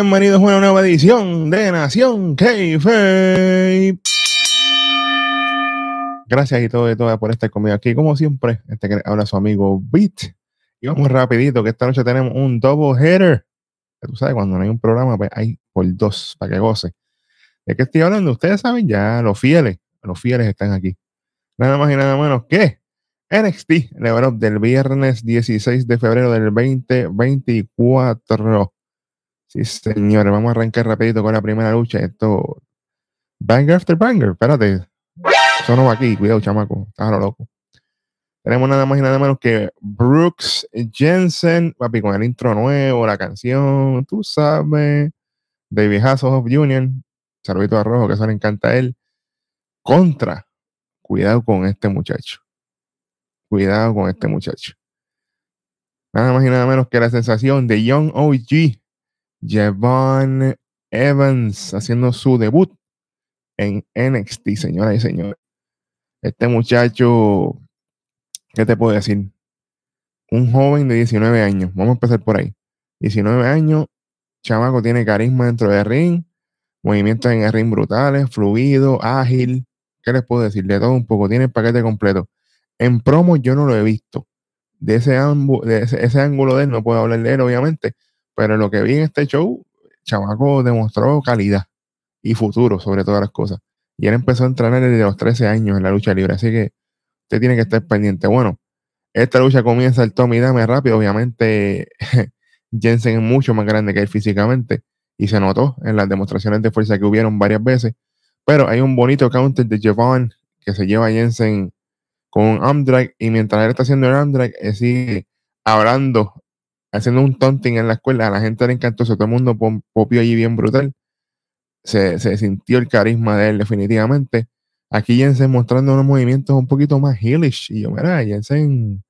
Bienvenidos a una nueva edición de Nación k Gracias y todo y todas por estar conmigo aquí. Como siempre, este que habla su amigo Beat. Y vamos rapidito, que esta noche tenemos un double header. Tú sabes, cuando no hay un programa, pues hay por dos, para que goce. ¿De qué estoy hablando? Ustedes saben ya, los fieles, los fieles están aquí. Nada más y nada menos que NXT Level Up del viernes 16 de febrero del 2024. Sí, señores, vamos a arrancar rapidito con la primera lucha. Esto, banger after banger, espérate. Eso no va aquí, cuidado, chamaco, estás lo loco. Tenemos nada más y nada menos que Brooks Jensen, papi, con el intro nuevo, la canción, tú sabes, David Hasselhoff of Union, saludito a Rojo, que eso le encanta a él, contra, cuidado con este muchacho, cuidado con este muchacho. Nada más y nada menos que la sensación de Young OG, Javon Evans, haciendo su debut en NXT, señoras y señores. Este muchacho, ¿qué te puedo decir? Un joven de 19 años, vamos a empezar por ahí. 19 años, chamaco tiene carisma dentro del ring, movimientos en el ring brutales, fluido, ágil. ¿Qué les puedo decir? De todo un poco, tiene el paquete completo. En promo yo no lo he visto. De ese, de ese, ángulo de él no puedo hablar de él, obviamente, pero lo que vi en este show, chamaco demostró calidad y futuro sobre todas las cosas. Y él empezó a entrenar desde los 13 años en la lucha libre, así que usted tiene que estar pendiente. Bueno, esta lucha comienza el Tommy Dame rápido, obviamente Jensen es mucho más grande que él físicamente y se notó en las demostraciones de fuerza que hubieron varias veces, pero hay un bonito counter de Javon que se lleva a Jensen con un arm drag y mientras él está haciendo el arm drag, sigue hablando, haciendo un taunting en la escuela, a la gente le encantó, todo el mundo popió allí bien brutal se, sintió el carisma de él definitivamente. Aquí Jensen mostrando unos movimientos un poquito más heelish. Y yo, mira, Jensen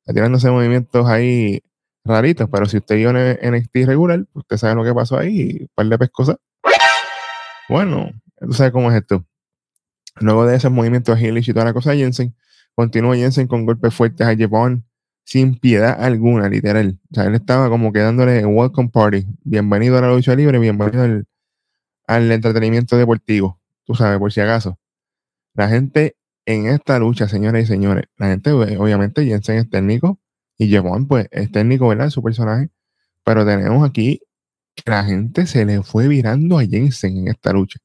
está tirándose movimientos ahí raritos, pero si usted vio en NXT regular, usted sabe lo que pasó ahí, un par de pescosas. Bueno, tú sabes cómo es esto. Luego de esos movimientos heelish y toda la cosa, Jensen continúa Jensen con golpes fuertes a Japón sin piedad alguna, literal. O sea, él estaba como quedándole welcome party. Bienvenido a la lucha libre, bienvenido al, al entretenimiento deportivo, tú sabes, por si acaso. La gente en esta lucha, señores y señores, la gente, obviamente, Jensen es técnico y Jevon, pues, es técnico, ¿verdad? Su personaje. Pero tenemos aquí que la gente se le fue virando a Jensen en esta lucha.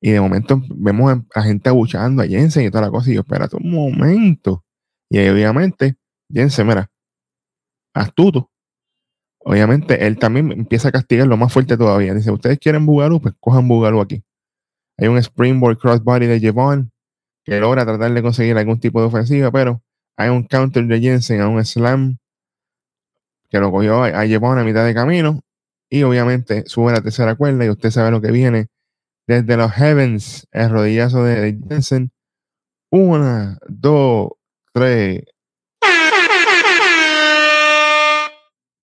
Y de momento vemos a, gente abuchando a Jensen y toda la cosa. Y yo, espérate un momento. Y ahí, obviamente, Jensen, mira, astuto, obviamente él también empieza a castigar lo más fuerte todavía. Dice, ustedes quieren Bugalú, pues cojan Bugalú aquí. Hay un Springboard Crossbody de Jevon que logra tratar de conseguir algún tipo de ofensiva, pero hay un counter de Jensen a un slam que lo cogió a, a a mitad de camino y obviamente sube la tercera cuerda y usted sabe lo que viene desde los heavens, el rodillazo de Jensen. Una, dos, tres,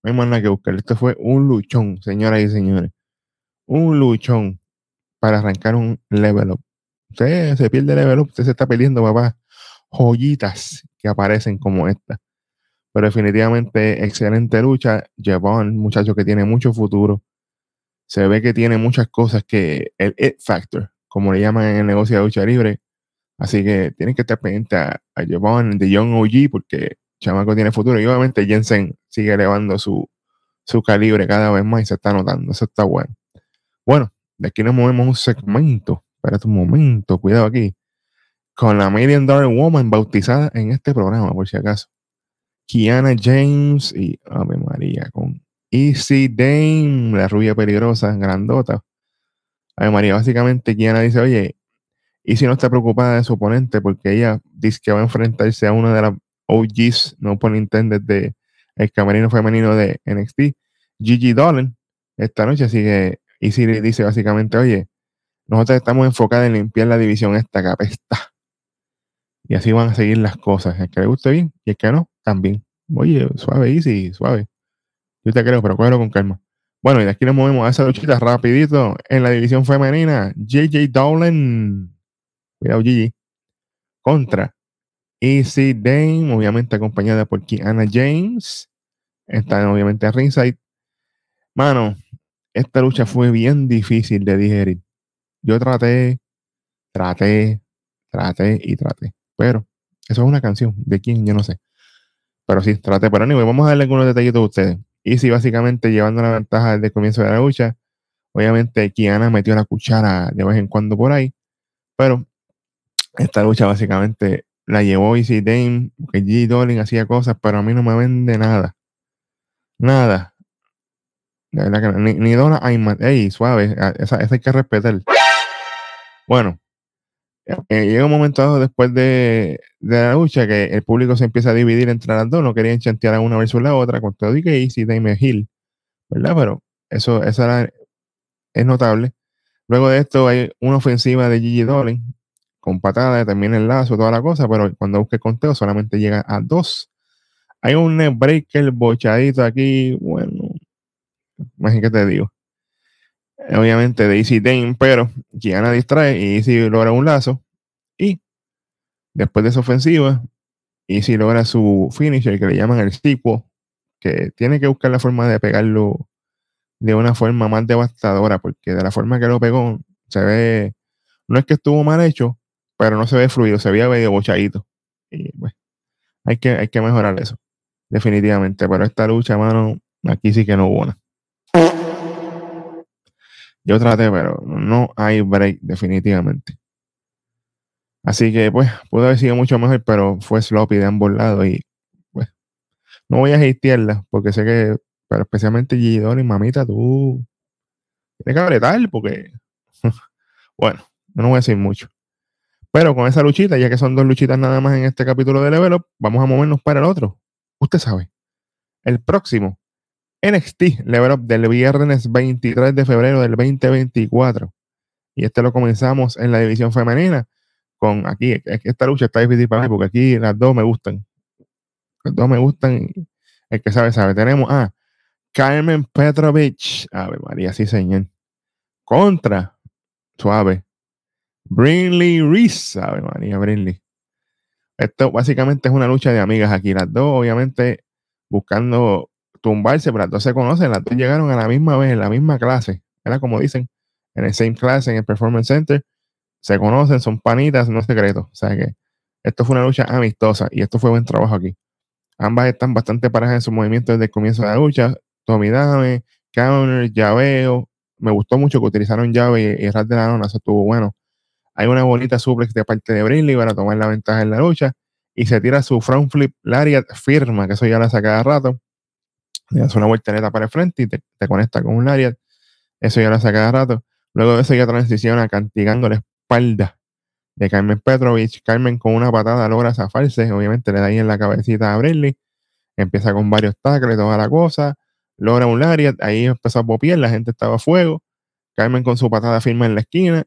No hay más nada que buscar. Esto fue un luchón, señoras y señores. Un luchón para arrancar un level up. Usted se pierde level up, usted se está perdiendo, papá, joyitas que aparecen como esta. Pero definitivamente, excelente lucha. un muchacho que tiene mucho futuro. Se ve que tiene muchas cosas que el it factor, como le llaman en el negocio de lucha libre. Así que tienen que estar pendientes a, a de Young OG porque Chamaco tiene futuro. Y obviamente Jensen sigue elevando su, su calibre cada vez más y se está notando. Eso está bueno. Bueno, de aquí nos movemos un segmento. Espérate un momento, cuidado aquí. Con la Million Dollar Woman bautizada en este programa, por si acaso. Kiana James y Ave María con Easy Dame, la rubia peligrosa, grandota. Ave María, básicamente Kiana dice, oye, y si no está preocupada de su oponente porque ella dice que va a enfrentarse a una de las OGs, no por Nintendo, de el camerino femenino de NXT, Gigi Dolan, esta noche. Así que Easy dice básicamente, oye, nosotros estamos enfocados en limpiar la división esta capesta. Y así van a seguir las cosas. El que le guste bien y el que no, también. Oye, suave, Easy, suave. Yo te creo, pero cógelo con calma. Bueno, y de aquí nos movemos a esa luchita rapidito en la división femenina. JJ Dolan. Cuidado, Gigi. Contra Easy Dame, obviamente acompañada por Kiana James. Está obviamente a Ringside. Mano, esta lucha fue bien difícil de digerir. Yo traté, traté, traté y traté. Pero eso es una canción. ¿De quién? Yo no sé. Pero sí, traté. Pero anyway, vamos a darle algunos detallitos a ustedes. Y si básicamente llevando la ventaja desde el comienzo de la lucha. Obviamente, Kiana metió la cuchara de vez en cuando por ahí. Pero esta lucha básicamente la llevó Easy Dame, porque G. Dolin hacía cosas, pero a mí no me vende nada. Nada. ni, ni Donna Ayman. Ey, suave, esa, esa hay que respetar. Bueno, eh, llega un momento dado después de, la lucha que el público se empieza a dividir entre las dos, no querían chantear a una versus la otra, con todo y que Easy Dame Hill, ¿verdad? Pero eso, eso era, es notable. Luego de esto hay una ofensiva de Gigi Dolin con patada, termina el lazo, toda la cosa, pero cuando busque conteo solamente llega a dos. Hay un breaker bochadito aquí, bueno, imagínate que te digo. Obviamente de Easy Dane, pero Gianna distrae y Easy logra un lazo. Y después de esa ofensiva, Easy logra su finisher que le llaman el tipo, que tiene que buscar la forma de pegarlo de una forma más devastadora, porque de la forma que lo pegó se ve, no es que estuvo mal hecho, pero no se ve fluido, se veía medio bochadito. Y bueno, hay que, hay que mejorar eso, definitivamente. Pero esta lucha, mano, aquí sí que no hubo una. Yo traté, pero no hay break, definitivamente. Así que, pues, pudo haber sido mucho mejor, pero fue sloppy de ambos lados. Y, pues, no voy a hatearla, porque sé que, pero especialmente Gidon y mamita, tú tienes que apretar, porque, bueno, no voy a decir mucho. Pero con esa luchita, ya que son dos luchitas nada más en este capítulo de Level Up, vamos a movernos para el otro. Usted sabe, el próximo NXT Level Up del viernes 23 de febrero del 2024. Y este lo comenzamos en la división femenina. Con aquí, esta lucha está difícil para mí porque aquí las dos me gustan. Las dos me gustan. El que sabe, sabe. Tenemos a Carmen Petrovich. ver, María, sí, señor. Contra, suave, Brinley Reese, ¿sabe, María Brinley? Esto básicamente es una lucha de amigas aquí. Las dos, obviamente, buscando tumbarse, pero las dos se conocen, las dos llegaron a la misma vez, en la misma clase. Era como dicen, en el same class, en el Performance Center. Se conocen, son panitas, no es secreto. O sea que esto fue una lucha amistosa y esto fue buen trabajo aquí. Ambas están bastante parejas en sus movimientos desde el comienzo de la lucha. Tommy Dame, counter, llaveo. Me gustó mucho que utilizaron llave y, y de la lona, eso estuvo bueno. Hay una bonita suplex de parte de Brinley para tomar la ventaja en la lucha. Y se tira su front flip Lariat firma, que eso ya la saca cada rato. Le hace una voltereta para el frente y te, conecta con un Lariat. Eso ya la saca cada rato. Luego de eso ya transiciona cantigando la espalda de Carmen Petrovich. Carmen con una patada logra zafarse. Obviamente le da ahí en la cabecita a Brinley. Empieza con varios tackles, toda la cosa. Logra un Lariat. Ahí empezó a popiar. La gente estaba a fuego. Carmen con su patada firma en la esquina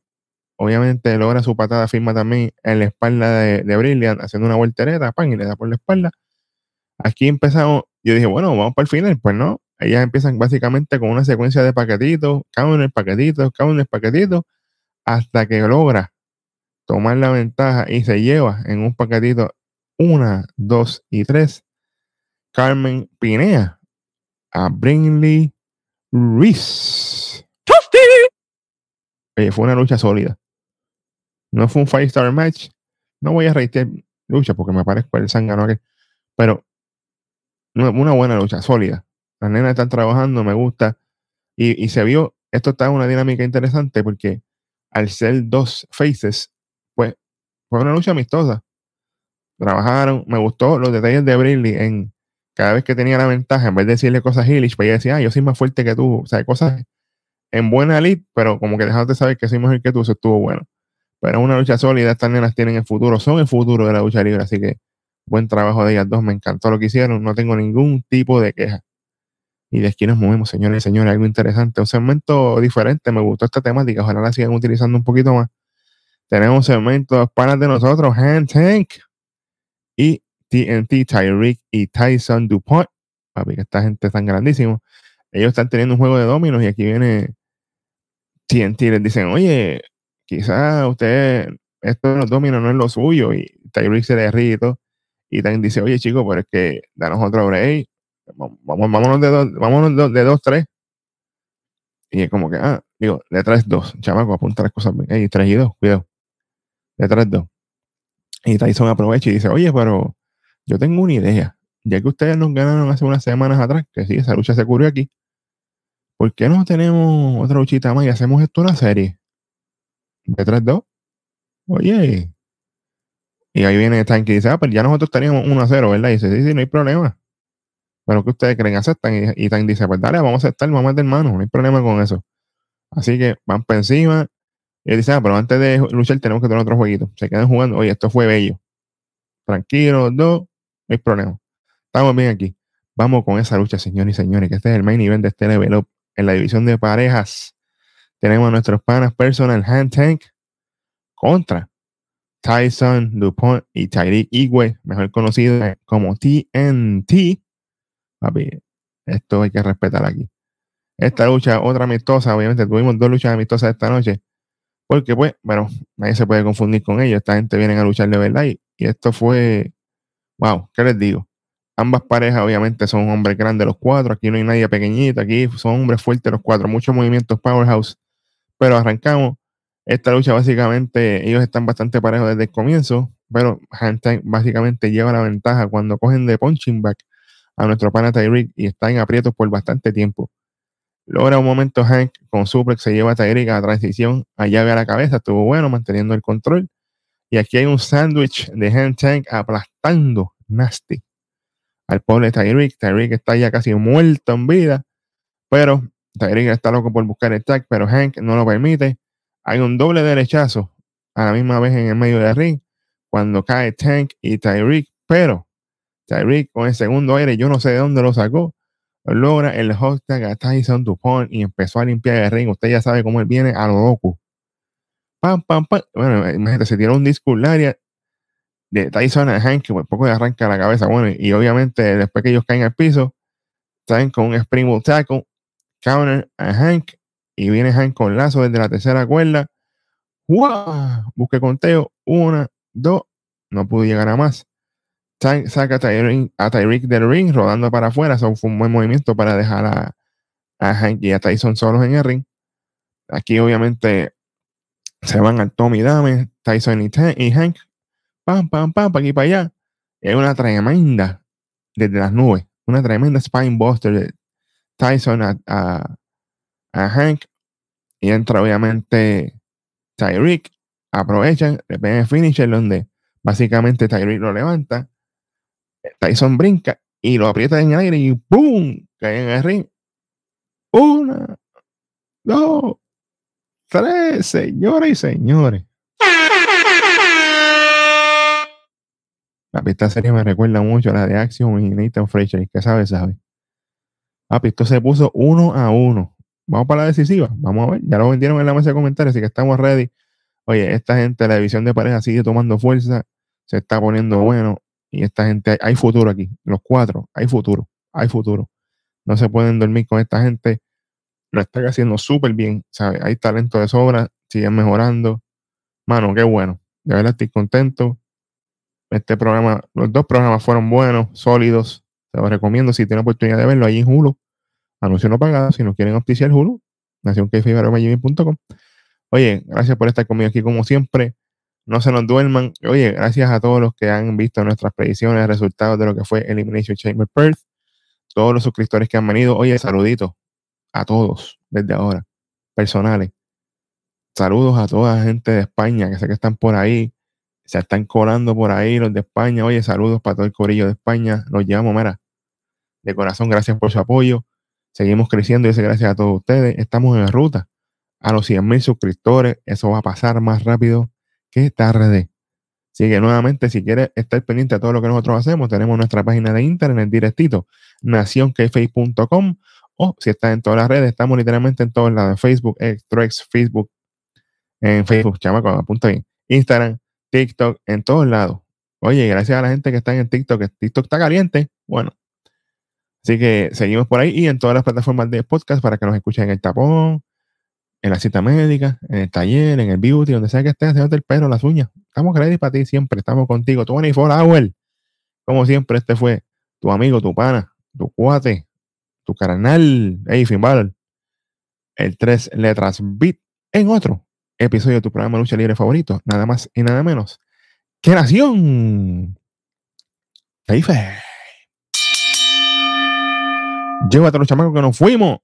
obviamente logra su patada firma también en la espalda de, de Brilliant, haciendo una voltereta, pan, y le da por la espalda. Aquí empezamos, yo dije, bueno, vamos para el final, pues no, ellas empiezan básicamente con una secuencia de paquetitos, counter, paquetitos, counter, paquetitos, hasta que logra tomar la ventaja y se lleva en un paquetito una, dos y tres. Carmen Pinea a Brinley Reese. fue una lucha sólida. No fue un five star match. No voy a reitear lucha porque me parezco el zángano Pero una buena lucha, sólida. Las nenas están trabajando, me gusta. Y, se vio, esto está en una dinámica interesante porque al ser dos faces, pues fue una lucha amistosa. Trabajaron, me gustó los detalles de Briley en cada vez que tenía la ventaja, en vez de decirle cosas Hillish, pues ella decía, ah, yo soy más fuerte que tú. O sea, cosas en buena lead, pero como que dejándote saber que soy mejor que tú, eso estuvo bueno. Pero una lucha sólida, estas nenas tienen el futuro, son el futuro de la lucha libre, así que buen trabajo de ellas dos, me encantó lo que hicieron, no tengo ningún tipo de queja. Y de aquí nos movemos, señores y señores, algo interesante, un segmento diferente, me gustó esta temática, ojalá la sigan utilizando un poquito más. Tenemos un segmento de panas de nosotros, Hand Tank y TNT, Tyreek y Tyson DuPont. Papi, que esta gente es tan grandísimo. Ellos están teniendo un juego de dominos y aquí viene TNT les dicen, oye, quizás usted, esto de los dominos no es lo suyo, y Tyreek se derrite y también dice, oye chico, pero es que danos otro break, vamos, vámonos de dos, vámonos de dos, tres. Y es como que, ah, digo, le traes dos, chamaco, apunta las cosas bien. Ey, tres y dos, cuidado. Le traes dos. Y Tyson aprovecha y dice, oye, pero yo tengo una idea. Ya que ustedes nos ganaron hace unas semanas atrás, que sí, esa lucha se ocurrió aquí, ¿por qué no tenemos otra luchita más y hacemos esto una serie? De 3-2. Oye. Y ahí viene Tank y dice, ah, pero ya nosotros teníamos 1 0, ¿verdad? Y dice, sí, sí, no hay problema. Pero que ustedes creen, aceptan. Y, y Tank dice, pues dale, vamos a aceptar, vamos a meter mano, no hay problema con eso. Así que van para encima. Y dice, ah, pero antes de luchar tenemos que tener otro jueguito. Se quedan jugando, oye, esto fue bello. Tranquilo, dos, no hay problema. Estamos bien aquí. Vamos con esa lucha, señores y señores, que este es el main event de este level up. En la división de parejas tenemos a nuestros panas personal hand tank contra Tyson DuPont y Tyreek Igwe, mejor conocido como TNT. Papi, esto hay que respetar aquí. Esta lucha, otra amistosa, obviamente tuvimos dos luchas amistosas esta noche, porque pues, bueno, nadie se puede confundir con ellos, esta gente viene a luchar de verdad y, y esto fue, wow, ¿qué les digo? Ambas parejas obviamente son hombres grandes los cuatro, aquí no hay nadie pequeñito, aquí son hombres fuertes los cuatro, muchos movimientos powerhouse, pero arrancamos. Esta lucha básicamente, ellos están bastante parejos desde el comienzo, pero Hank básicamente lleva la ventaja cuando cogen de punching back a nuestro pana Tyreek y están en aprietos por bastante tiempo. Logra un momento Hank con suplex, se lleva a Tyreek a la transición, allá ve a la cabeza, estuvo bueno manteniendo el control. Y aquí hay un sándwich de Hank Tank aplastando Nasty al pobre Tyreek. Tyreek está ya casi muerto en vida, pero Tyreek está loco por buscar el tag, pero Hank no lo permite. Hay un doble derechazo a la misma vez en el medio del ring cuando cae Tank y Tyreek, pero Tyreek con el segundo aire, yo no sé de dónde lo sacó, logra el hot tag a Tyson Dupont y empezó a limpiar el ring. Usted ya sabe cómo él viene a lo loco. Pam, pam, pam. Bueno, imagínate, se tiró un disco área de Tyson a Hank, que por poco le arranca la cabeza. Bueno, y obviamente después que ellos caen al piso, están con un springboard tackle, counter a Hank, y viene Hank con lazo desde la tercera cuerda. ¡Wow! Busque conteo. Una, dos. No pudo llegar a más. saca a Tyreek, del ring, rodando para afuera. Eso fue un buen movimiento para dejar a, a Hank y a Tyson solos en el ring. Aquí, obviamente, se van al Tommy Dame, Tyson y, Hank pam, pam, pam, para aquí para allá. Es una tremenda desde las nubes, una tremenda spine buster de Tyson a, Hank. Y entra obviamente Tyreek. Aprovechan, le pegan el finisher donde básicamente Tyreek lo levanta. Tyson brinca y lo aprieta en el aire y ¡boom! Cae en el ring. Una, dos, tres, señores y señores. Papi, esta serie me recuerda mucho a la de Action y Nathan Fraser. ¿Qué sabe? Sabe. Papi, esto se puso uno a uno. Vamos para la decisiva. Vamos a ver. Ya lo vendieron en la mesa de comentarios, así que estamos ready. Oye, esta gente, la división de pareja sigue tomando fuerza. Se está poniendo bueno. Y esta gente, hay futuro aquí. Los cuatro, hay futuro. Hay futuro. No se pueden dormir con esta gente. Lo están haciendo súper bien. ¿sabe? Hay talento de sobra. Siguen mejorando. Mano, qué bueno. De verdad estoy contento. Este programa, los dos programas fueron buenos, sólidos. Se los recomiendo si tienen oportunidad de verlo ahí en Hulu. Anuncio no pagado. Si no quieren auspiciar Hulu, nacionkfibaromagimi.com. Oye, gracias por estar conmigo aquí como siempre. No se nos duerman. Oye, gracias a todos los que han visto nuestras predicciones, resultados de lo que fue Elimination Chamber Perth. Todos los suscriptores que han venido. Oye, saluditos a todos desde ahora, personales. Saludos a toda la gente de España que sé que están por ahí se están colando por ahí los de España. Oye, saludos para todo el corillo de España. Los llevamos, mira, de corazón, gracias por su apoyo. Seguimos creciendo y gracias a todos ustedes. Estamos en ruta a los 100 mil suscriptores. Eso va a pasar más rápido que tarde. Así que nuevamente, si quieres estar pendiente de todo lo que nosotros hacemos, tenemos nuestra página de internet directito, nacionkface.com o si estás en todas las redes, estamos literalmente en todos lados, Facebook, X, Facebook, en Facebook, chamaco, apunta ahí, Instagram, TikTok, en todos lados. Oye, gracias a la gente que está en TikTok, TikTok está caliente. Bueno, así que seguimos por ahí y en todas las plataformas de podcast para que nos escuchen en el tapón, en la cita médica, en el taller, en el beauty, donde sea que estés haciendo el pelo, las uñas. Estamos ready para ti siempre, estamos contigo. 24 hours. Como siempre, este fue tu amigo, tu pana, tu cuate, tu carnal, hey, Finn el tres letras beat en otro episodio de tu programa Lucha Libre favorito, nada más y nada menos que Nación. Feife. Llévate los chamacos que nos fuimos.